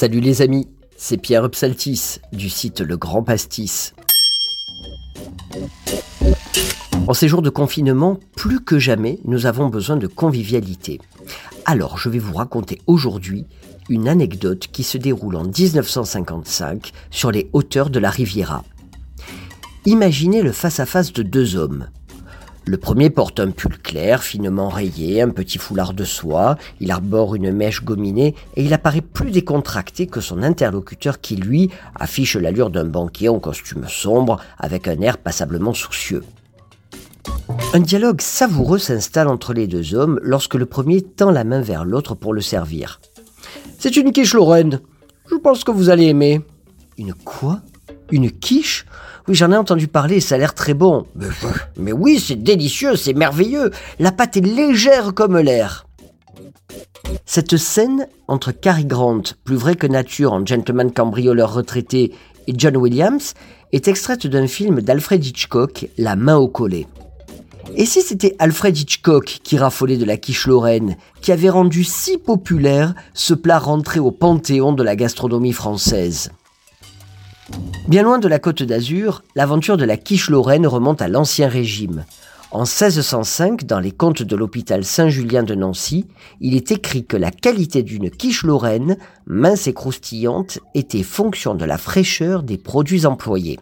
Salut les amis, c'est Pierre Upsaltis du site Le Grand Pastis. En ces jours de confinement, plus que jamais, nous avons besoin de convivialité. Alors, je vais vous raconter aujourd'hui une anecdote qui se déroule en 1955 sur les hauteurs de la Riviera. Imaginez le face-à-face de deux hommes. Le premier porte un pull clair, finement rayé, un petit foulard de soie, il arbore une mèche gominée et il apparaît plus décontracté que son interlocuteur qui, lui, affiche l'allure d'un banquier en costume sombre avec un air passablement soucieux. Un dialogue savoureux s'installe entre les deux hommes lorsque le premier tend la main vers l'autre pour le servir. C'est une quiche Lorraine. Je pense que vous allez aimer. Une quoi? Une quiche oui, j'en ai entendu parler, ça a l'air très bon. Mais, oui, c'est délicieux, c'est merveilleux. La pâte est légère comme l'air. Cette scène entre Cary Grant, plus vrai que nature en gentleman cambrioleur retraité, et John Williams est extraite d'un film d'Alfred Hitchcock, La main au collet. Et si c'était Alfred Hitchcock qui raffolait de la quiche lorraine, qui avait rendu si populaire ce plat rentré au panthéon de la gastronomie française? Bien loin de la côte d'Azur, l'aventure de la quiche lorraine remonte à l'Ancien Régime. En 1605, dans les contes de l'hôpital Saint-Julien de Nancy, il est écrit que la qualité d'une quiche lorraine, mince et croustillante, était fonction de la fraîcheur des produits employés.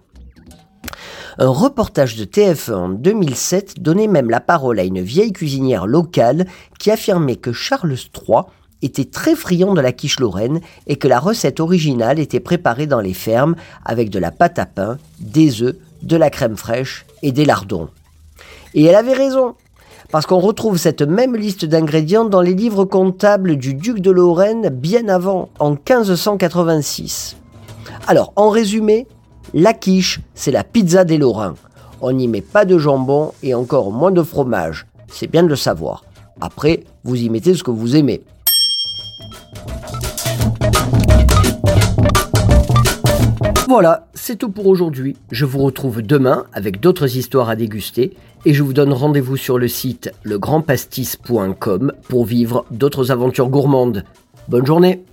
Un reportage de TF1 en 2007 donnait même la parole à une vieille cuisinière locale qui affirmait que Charles III était très friand de la quiche lorraine et que la recette originale était préparée dans les fermes avec de la pâte à pain, des œufs, de la crème fraîche et des lardons. Et elle avait raison, parce qu'on retrouve cette même liste d'ingrédients dans les livres comptables du duc de Lorraine bien avant, en 1586. Alors, en résumé, la quiche, c'est la pizza des Lorrains. On n'y met pas de jambon et encore moins de fromage. C'est bien de le savoir. Après, vous y mettez ce que vous aimez. Voilà, c'est tout pour aujourd'hui. Je vous retrouve demain avec d'autres histoires à déguster et je vous donne rendez-vous sur le site legrandpastis.com pour vivre d'autres aventures gourmandes. Bonne journée